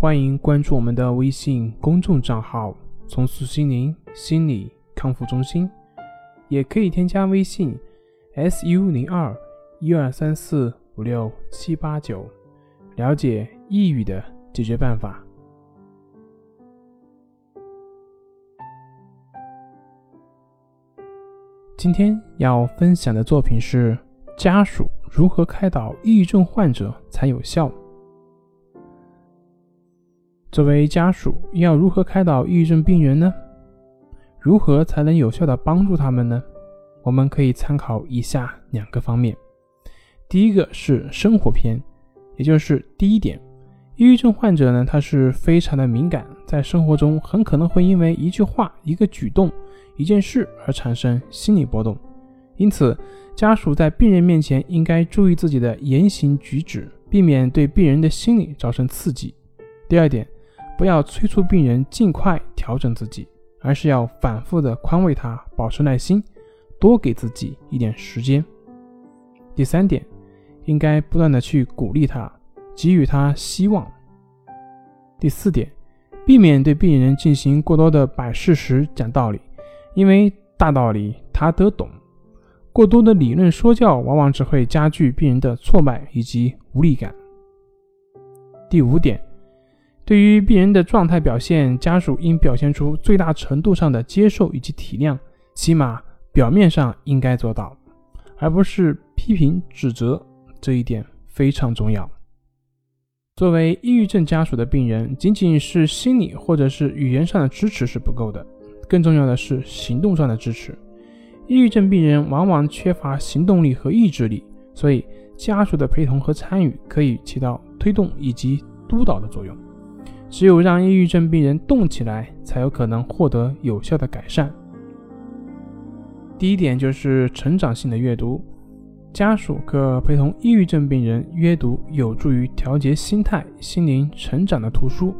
欢迎关注我们的微信公众账号“重塑心灵心理康复中心”，也可以添加微信 “su 零二一二三四五六七八九”，了解抑郁的解决办法。今天要分享的作品是：家属如何开导抑郁症患者才有效？作为家属，要如何开导抑郁症病人呢？如何才能有效的帮助他们呢？我们可以参考以下两个方面。第一个是生活篇，也就是第一点，抑郁症患者呢，他是非常的敏感，在生活中很可能会因为一句话、一个举动、一件事而产生心理波动，因此家属在病人面前应该注意自己的言行举止，避免对病人的心理造成刺激。第二点。不要催促病人尽快调整自己，而是要反复的宽慰他，保持耐心，多给自己一点时间。第三点，应该不断的去鼓励他，给予他希望。第四点，避免对病人进行过多的摆事实、讲道理，因为大道理他都懂，过多的理论说教往往只会加剧病人的挫败以及无力感。第五点。对于病人的状态表现，家属应表现出最大程度上的接受以及体谅，起码表面上应该做到，而不是批评指责。这一点非常重要。作为抑郁症家属的病人，仅仅是心理或者是语言上的支持是不够的，更重要的是行动上的支持。抑郁症病人往往缺乏行动力和意志力，所以家属的陪同和参与可以起到推动以及督导的作用。只有让抑郁症病人动起来，才有可能获得有效的改善。第一点就是成长性的阅读，家属可陪同抑郁症病人阅读有助于调节心态、心灵成长的图书。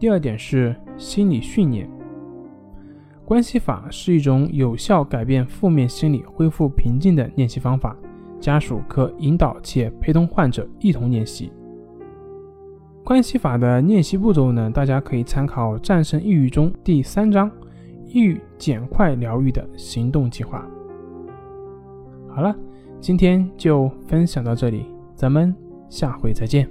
第二点是心理训练，关系法是一种有效改变负面心理、恢复平静的练习方法，家属可引导且陪同患者一同练习。关系法的练习步骤呢？大家可以参考《战胜抑郁》中第三章“抑郁减快疗愈”的行动计划。好了，今天就分享到这里，咱们下回再见。